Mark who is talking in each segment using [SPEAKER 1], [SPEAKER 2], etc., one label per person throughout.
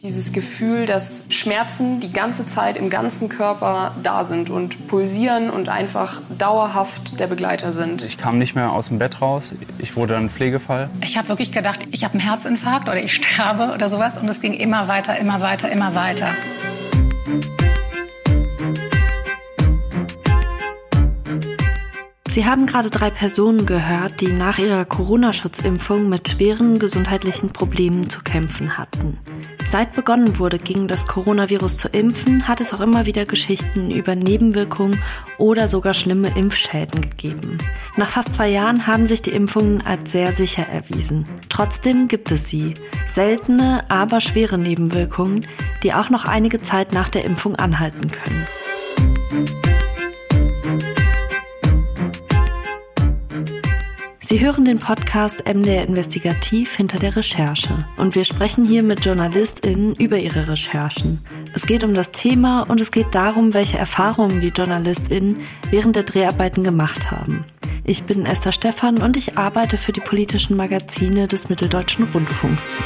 [SPEAKER 1] Dieses Gefühl, dass Schmerzen die ganze Zeit im ganzen Körper da sind und pulsieren und einfach dauerhaft der Begleiter sind.
[SPEAKER 2] Ich kam nicht mehr aus dem Bett raus. Ich wurde ein Pflegefall.
[SPEAKER 3] Ich habe wirklich gedacht, ich habe einen Herzinfarkt oder ich sterbe oder sowas. Und es ging immer weiter, immer weiter, immer weiter.
[SPEAKER 4] Sie haben gerade drei Personen gehört, die nach ihrer Corona-Schutzimpfung mit schweren gesundheitlichen Problemen zu kämpfen hatten. Seit begonnen wurde, gegen das Coronavirus zu impfen, hat es auch immer wieder Geschichten über Nebenwirkungen oder sogar schlimme Impfschäden gegeben. Nach fast zwei Jahren haben sich die Impfungen als sehr sicher erwiesen. Trotzdem gibt es sie. Seltene, aber schwere Nebenwirkungen, die auch noch einige Zeit nach der Impfung anhalten können. Sie hören den Podcast MDR Investigativ hinter der Recherche und wir sprechen hier mit JournalistInnen über ihre Recherchen. Es geht um das Thema und es geht darum, welche Erfahrungen die JournalistInnen während der Dreharbeiten gemacht haben. Ich bin Esther Stephan und ich arbeite für die politischen Magazine des Mitteldeutschen Rundfunks.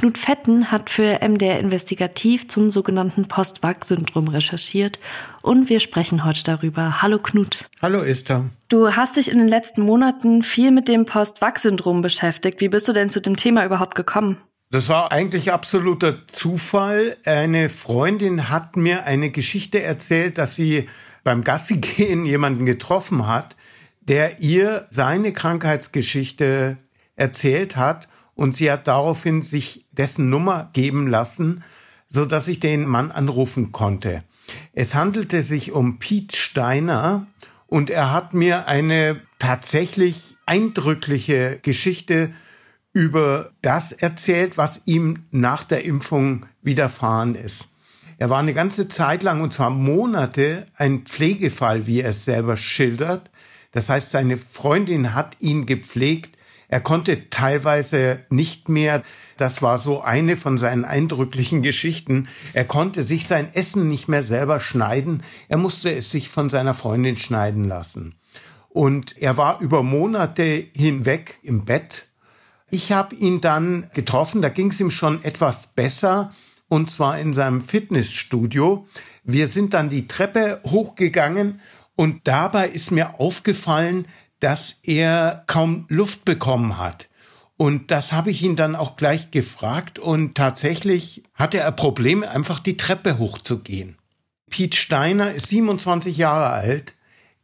[SPEAKER 4] Knut Fetten hat für MDR Investigativ zum sogenannten Post-Vac-Syndrom recherchiert und wir sprechen heute darüber. Hallo Knut.
[SPEAKER 5] Hallo Esther.
[SPEAKER 4] Du hast dich in den letzten Monaten viel mit dem Post-Vac-Syndrom beschäftigt. Wie bist du denn zu dem Thema überhaupt gekommen?
[SPEAKER 5] Das war eigentlich absoluter Zufall. Eine Freundin hat mir eine Geschichte erzählt, dass sie beim Gassigehen jemanden getroffen hat, der ihr seine Krankheitsgeschichte erzählt hat und sie hat daraufhin sich dessen Nummer geben lassen, so dass ich den Mann anrufen konnte. Es handelte sich um Piet Steiner und er hat mir eine tatsächlich eindrückliche Geschichte über das erzählt, was ihm nach der Impfung widerfahren ist. Er war eine ganze Zeit lang, und zwar Monate, ein Pflegefall, wie er es selber schildert. Das heißt, seine Freundin hat ihn gepflegt er konnte teilweise nicht mehr, das war so eine von seinen eindrücklichen Geschichten, er konnte sich sein Essen nicht mehr selber schneiden, er musste es sich von seiner Freundin schneiden lassen. Und er war über Monate hinweg im Bett. Ich habe ihn dann getroffen, da ging es ihm schon etwas besser, und zwar in seinem Fitnessstudio. Wir sind dann die Treppe hochgegangen und dabei ist mir aufgefallen, dass er kaum Luft bekommen hat. Und das habe ich ihn dann auch gleich gefragt und tatsächlich hatte er Probleme, einfach die Treppe hochzugehen. Piet Steiner ist 27 Jahre alt.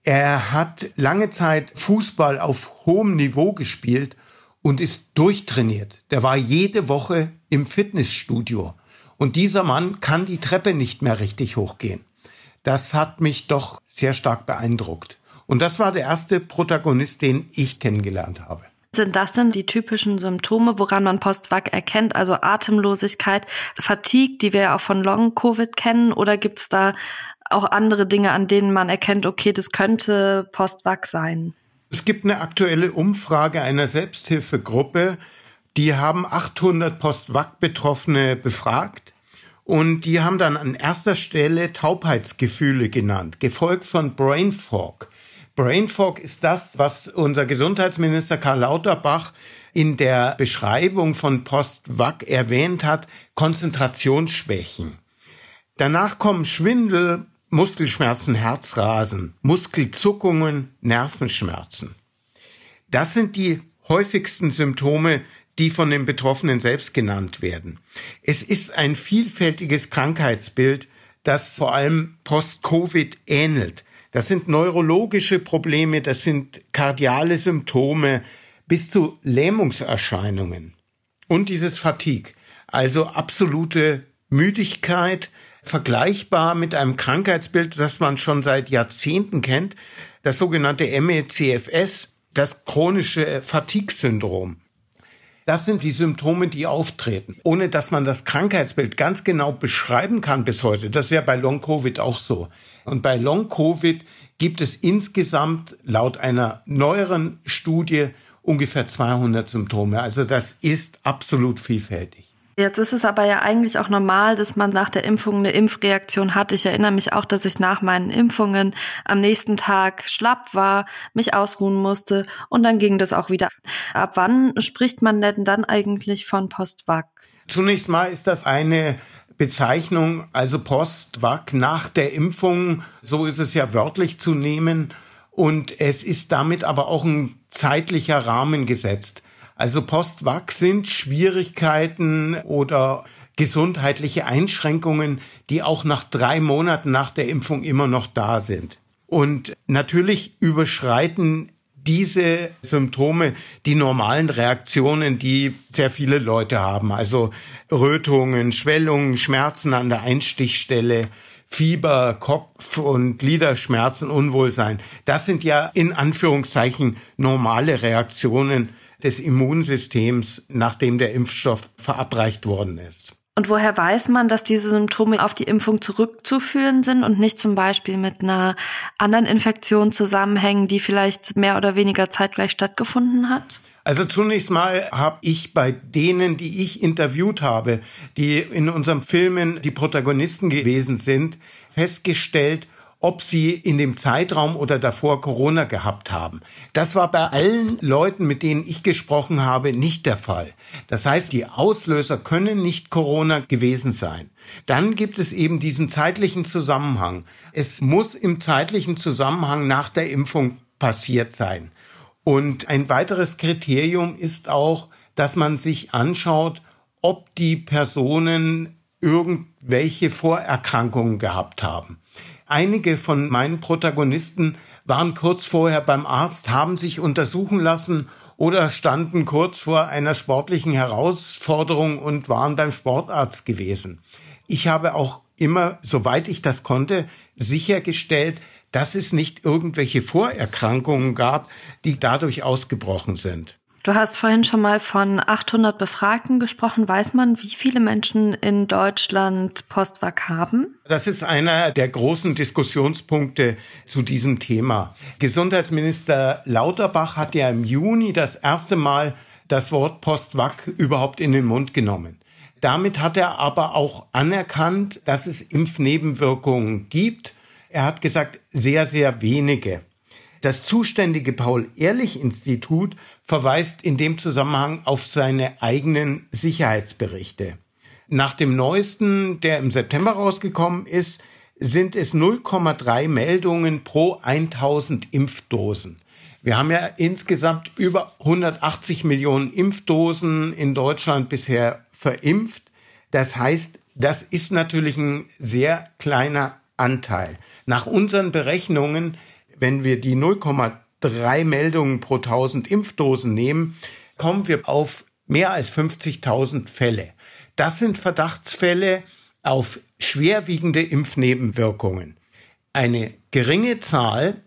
[SPEAKER 5] Er hat lange Zeit Fußball auf hohem Niveau gespielt und ist durchtrainiert. Der war jede Woche im Fitnessstudio. Und dieser Mann kann die Treppe nicht mehr richtig hochgehen. Das hat mich doch sehr stark beeindruckt. Und das war der erste Protagonist, den ich kennengelernt habe.
[SPEAKER 4] Sind das denn die typischen Symptome, woran man Post-Vac erkennt? Also Atemlosigkeit, Fatigue, die wir ja auch von Long-Covid kennen? Oder gibt es da auch andere Dinge, an denen man erkennt, okay, das könnte Post-Vac sein?
[SPEAKER 5] Es gibt eine aktuelle Umfrage einer Selbsthilfegruppe, die haben 800 Post-Vac-Betroffene befragt. Und die haben dann an erster Stelle Taubheitsgefühle genannt, gefolgt von Brain Fog. Brain Fog ist das, was unser Gesundheitsminister Karl Lauterbach in der Beschreibung von Post-Vac erwähnt hat, Konzentrationsschwächen. Danach kommen Schwindel, Muskelschmerzen, Herzrasen, Muskelzuckungen, Nervenschmerzen. Das sind die häufigsten Symptome, die von den Betroffenen selbst genannt werden. Es ist ein vielfältiges Krankheitsbild, das vor allem Post-Covid ähnelt. Das sind neurologische Probleme, das sind kardiale Symptome bis zu Lähmungserscheinungen. Und dieses Fatigue, also absolute Müdigkeit, vergleichbar mit einem Krankheitsbild, das man schon seit Jahrzehnten kennt, das sogenannte MECFS, das chronische Fatigue-Syndrom. Das sind die Symptome, die auftreten, ohne dass man das Krankheitsbild ganz genau beschreiben kann bis heute. Das ist ja bei Long-Covid auch so. Und bei Long-Covid gibt es insgesamt laut einer neueren Studie ungefähr 200 Symptome. Also das ist absolut vielfältig.
[SPEAKER 4] Jetzt ist es aber ja eigentlich auch normal, dass man nach der Impfung eine Impfreaktion hat. Ich erinnere mich auch, dass ich nach meinen Impfungen am nächsten Tag schlapp war, mich ausruhen musste und dann ging das auch wieder. Ab wann spricht man denn dann eigentlich von Postvac?
[SPEAKER 5] Zunächst mal ist das eine Bezeichnung, also Postvac nach der Impfung, so ist es ja wörtlich zu nehmen. Und es ist damit aber auch ein zeitlicher Rahmen gesetzt. Also Postvac sind Schwierigkeiten oder gesundheitliche Einschränkungen, die auch nach drei Monaten nach der Impfung immer noch da sind. Und natürlich überschreiten diese Symptome die normalen Reaktionen, die sehr viele Leute haben. Also Rötungen, Schwellungen, Schmerzen an der Einstichstelle, Fieber, Kopf- und Gliederschmerzen, Unwohlsein. Das sind ja in Anführungszeichen normale Reaktionen des Immunsystems, nachdem der Impfstoff verabreicht worden ist.
[SPEAKER 4] Und woher weiß man, dass diese Symptome auf die Impfung zurückzuführen sind und nicht zum Beispiel mit einer anderen Infektion zusammenhängen, die vielleicht mehr oder weniger zeitgleich stattgefunden hat?
[SPEAKER 5] Also zunächst mal habe ich bei denen, die ich interviewt habe, die in unserem Filmen die Protagonisten gewesen sind, festgestellt, ob sie in dem Zeitraum oder davor Corona gehabt haben. Das war bei allen Leuten, mit denen ich gesprochen habe, nicht der Fall. Das heißt, die Auslöser können nicht Corona gewesen sein. Dann gibt es eben diesen zeitlichen Zusammenhang. Es muss im zeitlichen Zusammenhang nach der Impfung passiert sein. Und ein weiteres Kriterium ist auch, dass man sich anschaut, ob die Personen irgendwelche Vorerkrankungen gehabt haben. Einige von meinen Protagonisten waren kurz vorher beim Arzt, haben sich untersuchen lassen oder standen kurz vor einer sportlichen Herausforderung und waren beim Sportarzt gewesen. Ich habe auch immer, soweit ich das konnte, sichergestellt, dass es nicht irgendwelche Vorerkrankungen gab, die dadurch ausgebrochen sind.
[SPEAKER 4] Du hast vorhin schon mal von 800 Befragten gesprochen. Weiß man, wie viele Menschen in Deutschland Postvac haben?
[SPEAKER 5] Das ist einer der großen Diskussionspunkte zu diesem Thema. Gesundheitsminister Lauterbach hat ja im Juni das erste Mal das Wort Postvac überhaupt in den Mund genommen. Damit hat er aber auch anerkannt, dass es Impfnebenwirkungen gibt. Er hat gesagt, sehr, sehr wenige. Das zuständige Paul-Ehrlich-Institut verweist in dem Zusammenhang auf seine eigenen Sicherheitsberichte. Nach dem neuesten, der im September rausgekommen ist, sind es 0,3 Meldungen pro 1000 Impfdosen. Wir haben ja insgesamt über 180 Millionen Impfdosen in Deutschland bisher verimpft. Das heißt, das ist natürlich ein sehr kleiner Anteil. Nach unseren Berechnungen wenn wir die 0,3 Meldungen pro 1000 Impfdosen nehmen, kommen wir auf mehr als 50.000 Fälle. Das sind Verdachtsfälle auf schwerwiegende Impfnebenwirkungen. Eine geringe Zahl,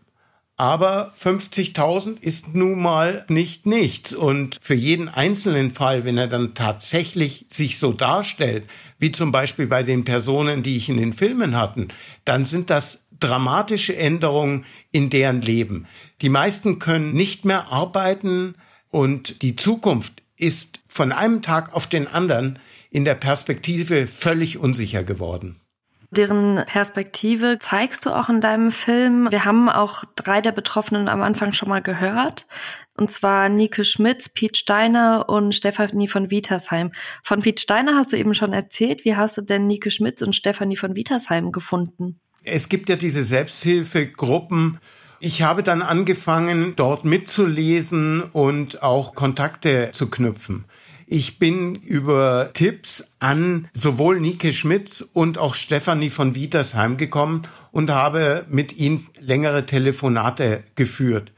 [SPEAKER 5] aber 50.000 ist nun mal nicht nichts. Und für jeden einzelnen Fall, wenn er dann tatsächlich sich so darstellt, wie zum Beispiel bei den Personen, die ich in den Filmen hatten, dann sind das dramatische Änderungen in deren Leben. Die meisten können nicht mehr arbeiten und die Zukunft ist von einem Tag auf den anderen in der Perspektive völlig unsicher geworden.
[SPEAKER 4] Deren Perspektive zeigst du auch in deinem Film. Wir haben auch drei der Betroffenen am Anfang schon mal gehört. Und zwar Nike Schmitz, Piet Steiner und Stefanie von Wietersheim. Von Piet Steiner hast du eben schon erzählt. Wie hast du denn Nike Schmitz und Stefanie von Wietersheim gefunden?
[SPEAKER 5] Es gibt ja diese Selbsthilfegruppen. Ich habe dann angefangen, dort mitzulesen und auch Kontakte zu knüpfen. Ich bin über Tipps an sowohl Nike Schmitz und auch Stefanie von Wietersheim gekommen und habe mit ihnen längere Telefonate geführt.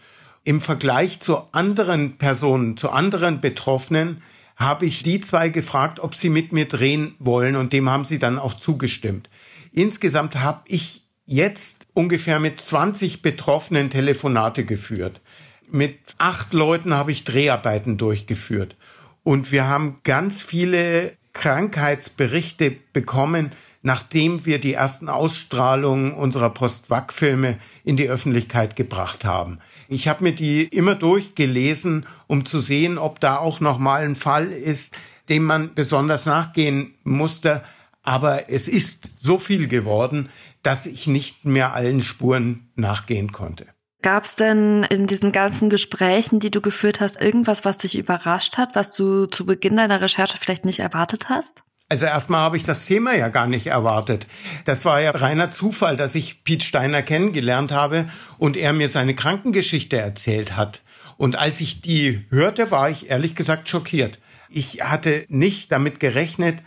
[SPEAKER 5] Im Vergleich zu anderen Personen, zu anderen Betroffenen, habe ich die zwei gefragt, ob sie mit mir drehen wollen und dem haben sie dann auch zugestimmt. Insgesamt habe ich jetzt ungefähr mit 20 Betroffenen Telefonate geführt. Mit acht Leuten habe ich Dreharbeiten durchgeführt. Und wir haben ganz viele Krankheitsberichte bekommen, nachdem wir die ersten Ausstrahlungen unserer Post-Wack-Filme in die Öffentlichkeit gebracht haben. Ich habe mir die immer durchgelesen, um zu sehen, ob da auch noch mal ein Fall ist, dem man besonders nachgehen musste. Aber es ist so viel geworden, dass ich nicht mehr allen Spuren nachgehen konnte.
[SPEAKER 4] Gab es denn in diesen ganzen Gesprächen, die du geführt hast, irgendwas, was dich überrascht hat, was du zu Beginn deiner Recherche vielleicht nicht erwartet hast?
[SPEAKER 5] Also erstmal habe ich das Thema ja gar nicht erwartet. Das war ja reiner Zufall, dass ich Piet Steiner kennengelernt habe und er mir seine Krankengeschichte erzählt hat. Und als ich die hörte, war ich ehrlich gesagt schockiert. Ich hatte nicht damit gerechnet,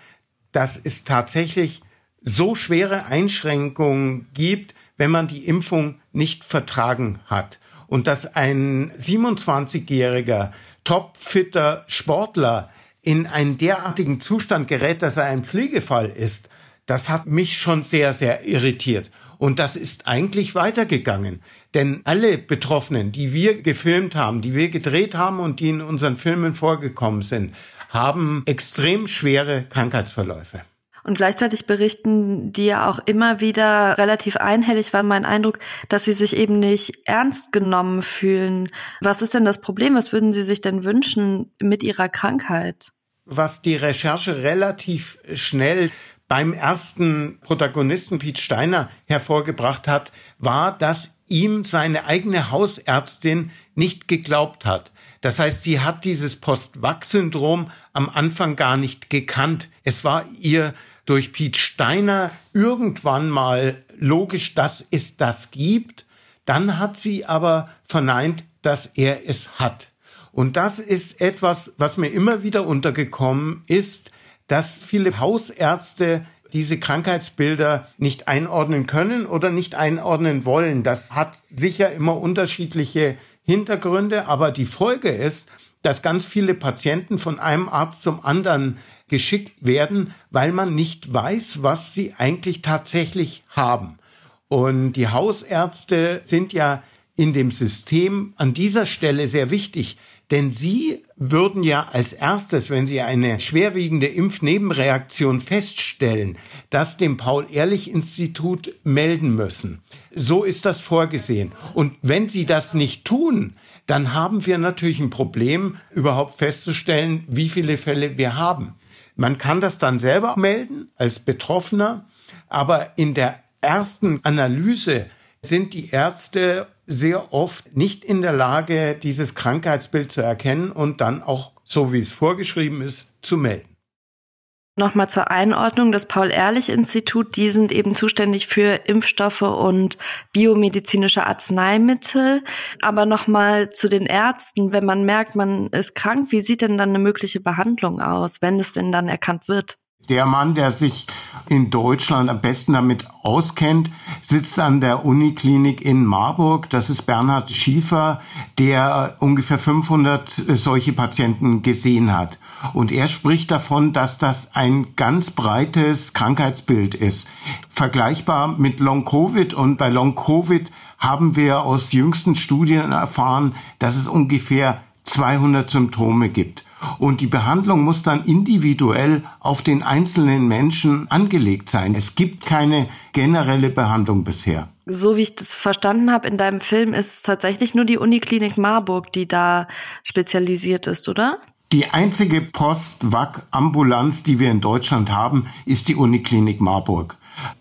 [SPEAKER 5] dass es tatsächlich so schwere Einschränkungen gibt, wenn man die Impfung nicht vertragen hat. Und dass ein 27-jähriger, topfitter Sportler in einen derartigen Zustand gerät, dass er ein Pflegefall ist, das hat mich schon sehr, sehr irritiert. Und das ist eigentlich weitergegangen. Denn alle Betroffenen, die wir gefilmt haben, die wir gedreht haben und die in unseren Filmen vorgekommen sind, haben extrem schwere Krankheitsverläufe.
[SPEAKER 4] Und gleichzeitig berichten die ja auch immer wieder relativ einhellig, war mein Eindruck, dass sie sich eben nicht ernst genommen fühlen. Was ist denn das Problem? Was würden sie sich denn wünschen mit ihrer Krankheit?
[SPEAKER 5] Was die Recherche relativ schnell beim ersten Protagonisten Piet Steiner hervorgebracht hat, war, dass ihm seine eigene Hausärztin nicht geglaubt hat. Das heißt, sie hat dieses Post-Vac-Syndrom am Anfang gar nicht gekannt. Es war ihr durch Piet Steiner irgendwann mal logisch, dass es das gibt. Dann hat sie aber verneint, dass er es hat. Und das ist etwas, was mir immer wieder untergekommen ist, dass viele Hausärzte diese Krankheitsbilder nicht einordnen können oder nicht einordnen wollen. Das hat sicher immer unterschiedliche Hintergründe, aber die Folge ist, dass ganz viele Patienten von einem Arzt zum anderen geschickt werden, weil man nicht weiß, was sie eigentlich tatsächlich haben. Und die Hausärzte sind ja in dem System an dieser Stelle sehr wichtig, denn sie würden ja als erstes, wenn sie eine schwerwiegende Impfnebenreaktion feststellen, das dem Paul-Ehrlich-Institut melden müssen. So ist das vorgesehen. Und wenn sie das nicht tun, dann haben wir natürlich ein Problem, überhaupt festzustellen, wie viele Fälle wir haben. Man kann das dann selber melden als Betroffener, aber in der ersten Analyse sind die Ärzte sehr oft nicht in der Lage, dieses Krankheitsbild zu erkennen und dann auch, so wie es vorgeschrieben ist, zu melden.
[SPEAKER 4] Nochmal zur Einordnung, das Paul-Ehrlich-Institut, die sind eben zuständig für Impfstoffe und biomedizinische Arzneimittel. Aber nochmal zu den Ärzten, wenn man merkt, man ist krank, wie sieht denn dann eine mögliche Behandlung aus, wenn es denn dann erkannt wird?
[SPEAKER 5] Der Mann, der sich in Deutschland am besten damit auskennt, sitzt an der Uniklinik in Marburg. Das ist Bernhard Schiefer, der ungefähr 500 solche Patienten gesehen hat. Und er spricht davon, dass das ein ganz breites Krankheitsbild ist. Vergleichbar mit Long-Covid. Und bei Long-Covid haben wir aus jüngsten Studien erfahren, dass es ungefähr 200 Symptome gibt. Und die Behandlung muss dann individuell auf den einzelnen Menschen angelegt sein. Es gibt keine generelle Behandlung bisher.
[SPEAKER 4] So wie ich das verstanden habe in deinem Film, ist es tatsächlich nur die Uniklinik Marburg, die da spezialisiert ist, oder?
[SPEAKER 5] Die einzige Post-Vac-Ambulanz, die wir in Deutschland haben, ist die Uniklinik Marburg.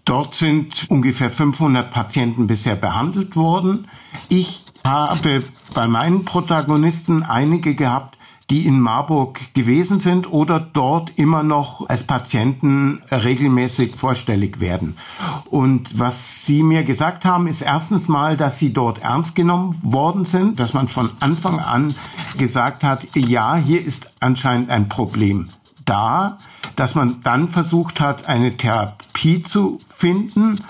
[SPEAKER 5] Dort sind ungefähr 500 Patienten bisher behandelt worden. Ich habe bei meinen Protagonisten einige gehabt, die in Marburg gewesen sind oder dort immer noch als Patienten regelmäßig vorstellig werden. Und was Sie mir gesagt haben, ist erstens mal, dass Sie dort ernst genommen worden sind, dass man von Anfang an gesagt hat, ja, hier ist anscheinend ein Problem da, dass man dann versucht hat, eine Therapie zu finden.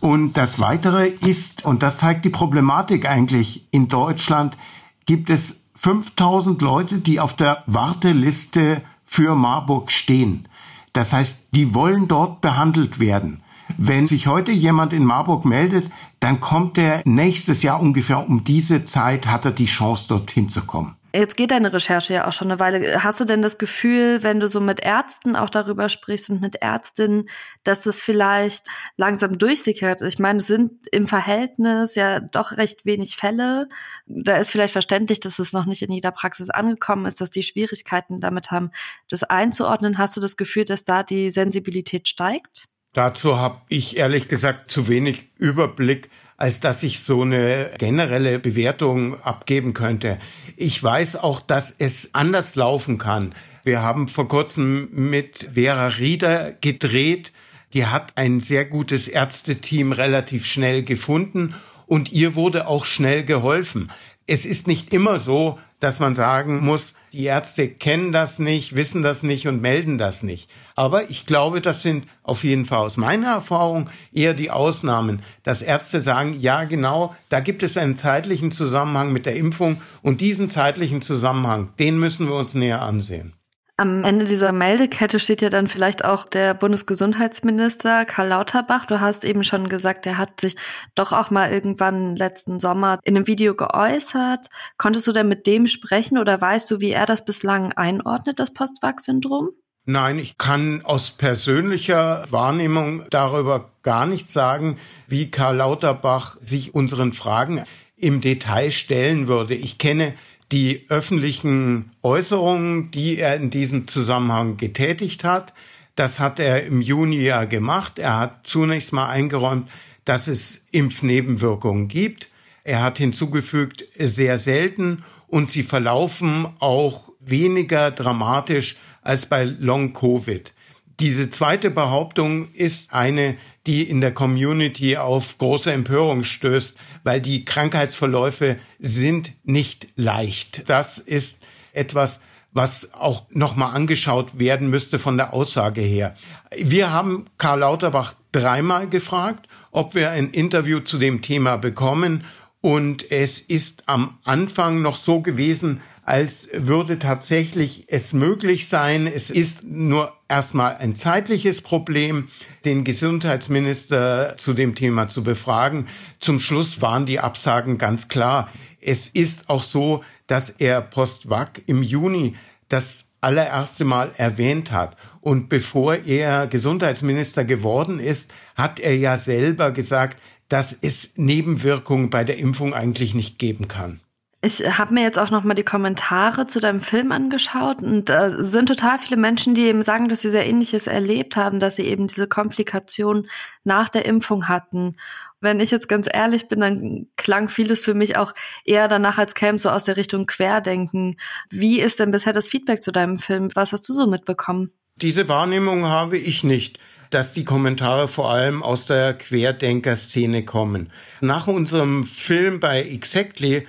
[SPEAKER 5] Und das Weitere ist, und das zeigt die Problematik eigentlich in Deutschland, gibt es 5000 Leute, die auf der Warteliste für Marburg stehen. Das heißt, die wollen dort behandelt werden. Wenn sich heute jemand in Marburg meldet, dann kommt er nächstes Jahr ungefähr um diese Zeit, hat er die Chance, dorthin zu kommen.
[SPEAKER 4] Jetzt geht deine Recherche ja auch schon eine Weile. Hast du denn das Gefühl, wenn du so mit Ärzten auch darüber sprichst und mit Ärztinnen, dass das vielleicht langsam durchsickert? Ich meine, es sind im Verhältnis ja doch recht wenig Fälle. Da ist vielleicht verständlich, dass es noch nicht in jeder Praxis angekommen ist, dass die Schwierigkeiten damit haben, das einzuordnen. Hast du das Gefühl, dass da die Sensibilität steigt?
[SPEAKER 5] Dazu habe ich ehrlich gesagt zu wenig Überblick als dass ich so eine generelle Bewertung abgeben könnte. Ich weiß auch, dass es anders laufen kann. Wir haben vor kurzem mit Vera Rieder gedreht. Die hat ein sehr gutes Ärzteteam relativ schnell gefunden und ihr wurde auch schnell geholfen. Es ist nicht immer so, dass man sagen muss, die Ärzte kennen das nicht, wissen das nicht und melden das nicht. Aber ich glaube, das sind auf jeden Fall aus meiner Erfahrung eher die Ausnahmen, dass Ärzte sagen, ja genau, da gibt es einen zeitlichen Zusammenhang mit der Impfung und diesen zeitlichen Zusammenhang, den müssen wir uns näher ansehen.
[SPEAKER 4] Am Ende dieser Meldekette steht ja dann vielleicht auch der Bundesgesundheitsminister Karl Lauterbach. Du hast eben schon gesagt, er hat sich doch auch mal irgendwann letzten Sommer in einem Video geäußert. Konntest du denn mit dem sprechen oder weißt du, wie er das bislang einordnet, das Postwachs-Syndrom?
[SPEAKER 5] Nein, ich kann aus persönlicher Wahrnehmung darüber gar nichts sagen, wie Karl Lauterbach sich unseren Fragen im Detail stellen würde. Ich kenne die öffentlichen Äußerungen, die er in diesem Zusammenhang getätigt hat. Das hat er im Juni ja gemacht. Er hat zunächst mal eingeräumt, dass es Impfnebenwirkungen gibt. Er hat hinzugefügt, sehr selten und sie verlaufen auch weniger dramatisch als bei Long Covid. Diese zweite Behauptung ist eine, die in der Community auf große Empörung stößt, weil die Krankheitsverläufe sind nicht leicht. Das ist etwas, was auch nochmal angeschaut werden müsste von der Aussage her. Wir haben Karl Lauterbach dreimal gefragt, ob wir ein Interview zu dem Thema bekommen. Und es ist am Anfang noch so gewesen, als würde tatsächlich es möglich sein. Es ist nur erstmal ein zeitliches Problem, den Gesundheitsminister zu dem Thema zu befragen. Zum Schluss waren die Absagen ganz klar. Es ist auch so, dass er Postwag im Juni das allererste Mal erwähnt hat. Und bevor er Gesundheitsminister geworden ist, hat er ja selber gesagt, dass es Nebenwirkungen bei der Impfung eigentlich nicht geben kann.
[SPEAKER 4] Ich habe mir jetzt auch noch mal die Kommentare zu deinem Film angeschaut und äh, sind total viele Menschen, die eben sagen, dass sie sehr ähnliches erlebt haben, dass sie eben diese Komplikation nach der Impfung hatten. Wenn ich jetzt ganz ehrlich bin, dann klang vieles für mich auch eher danach, als käme so aus der Richtung Querdenken. Wie ist denn bisher das Feedback zu deinem Film? Was hast du so mitbekommen?
[SPEAKER 5] Diese Wahrnehmung habe ich nicht dass die Kommentare vor allem aus der Querdenker-Szene kommen. Nach unserem Film bei Exactly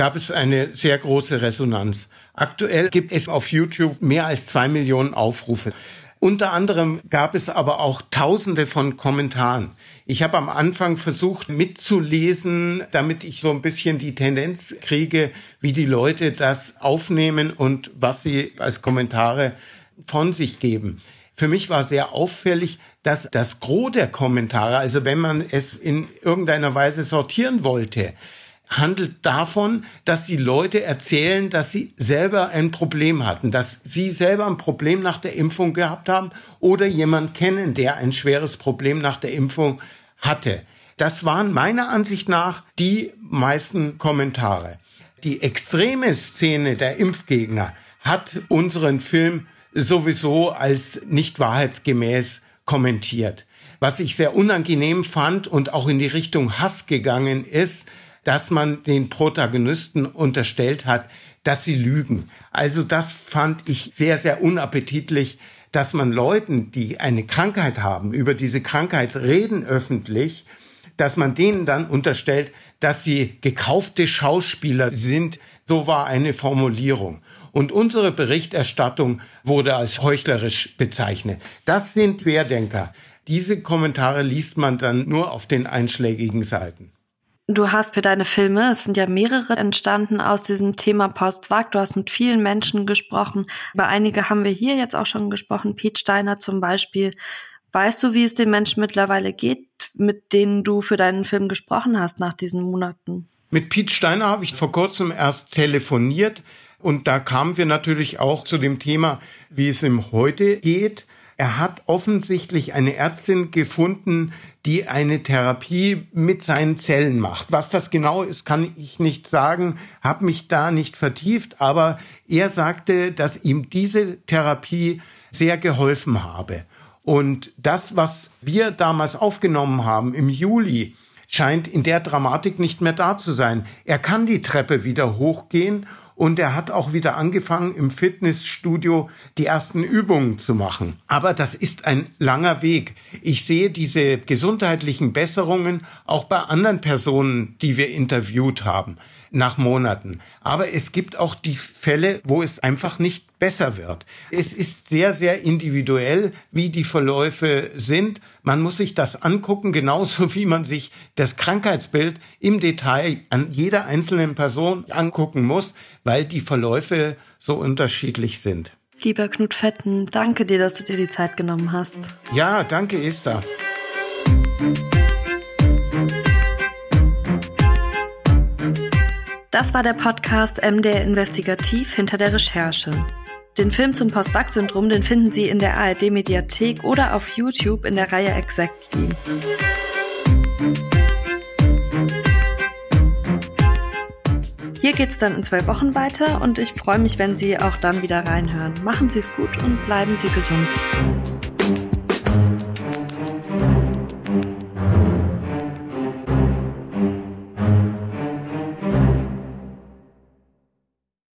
[SPEAKER 5] gab es eine sehr große Resonanz. Aktuell gibt es auf YouTube mehr als zwei Millionen Aufrufe. Unter anderem gab es aber auch Tausende von Kommentaren. Ich habe am Anfang versucht mitzulesen, damit ich so ein bisschen die Tendenz kriege, wie die Leute das aufnehmen und was sie als Kommentare von sich geben. Für mich war sehr auffällig, dass das Gros der Kommentare, also wenn man es in irgendeiner Weise sortieren wollte, handelt davon, dass die Leute erzählen, dass sie selber ein Problem hatten, dass sie selber ein Problem nach der Impfung gehabt haben oder jemand kennen, der ein schweres Problem nach der Impfung hatte. Das waren meiner Ansicht nach die meisten Kommentare. Die extreme Szene der Impfgegner hat unseren Film sowieso als nicht wahrheitsgemäß kommentiert. Was ich sehr unangenehm fand und auch in die Richtung Hass gegangen ist, dass man den Protagonisten unterstellt hat, dass sie lügen. Also das fand ich sehr, sehr unappetitlich, dass man Leuten, die eine Krankheit haben, über diese Krankheit reden öffentlich, dass man denen dann unterstellt, dass sie gekaufte Schauspieler sind. So war eine Formulierung. Und unsere Berichterstattung wurde als heuchlerisch bezeichnet. Das sind Querdenker. Diese Kommentare liest man dann nur auf den einschlägigen Seiten.
[SPEAKER 4] Du hast für deine Filme, es sind ja mehrere entstanden aus diesem Thema Postwag. Du hast mit vielen Menschen gesprochen. Über einige haben wir hier jetzt auch schon gesprochen. Pete Steiner zum Beispiel. Weißt du, wie es den Menschen mittlerweile geht, mit denen du für deinen Film gesprochen hast nach diesen Monaten?
[SPEAKER 5] Mit Pete Steiner habe ich vor kurzem erst telefoniert. Und da kamen wir natürlich auch zu dem Thema, wie es ihm heute geht. Er hat offensichtlich eine Ärztin gefunden, die eine Therapie mit seinen Zellen macht. Was das genau ist, kann ich nicht sagen, habe mich da nicht vertieft, aber er sagte, dass ihm diese Therapie sehr geholfen habe. Und das, was wir damals aufgenommen haben im Juli, scheint in der Dramatik nicht mehr da zu sein. Er kann die Treppe wieder hochgehen und er hat auch wieder angefangen, im Fitnessstudio die ersten Übungen zu machen. Aber das ist ein langer Weg. Ich sehe diese gesundheitlichen Besserungen auch bei anderen Personen, die wir interviewt haben nach Monaten. Aber es gibt auch die Fälle, wo es einfach nicht besser wird. Es ist sehr, sehr individuell, wie die Verläufe sind. Man muss sich das angucken, genauso wie man sich das Krankheitsbild im Detail an jeder einzelnen Person angucken muss, weil die Verläufe so unterschiedlich sind.
[SPEAKER 4] Lieber Knut Fetten, danke dir, dass du dir die Zeit genommen hast.
[SPEAKER 5] Ja, danke, Esther.
[SPEAKER 4] Das war der Podcast MDR Investigativ hinter der Recherche. Den Film zum Postwachs-Syndrom, den finden Sie in der ARD-Mediathek oder auf YouTube in der Reihe Exactly. Hier geht's dann in zwei Wochen weiter und ich freue mich, wenn Sie auch dann wieder reinhören. Machen Sie es gut und bleiben Sie gesund.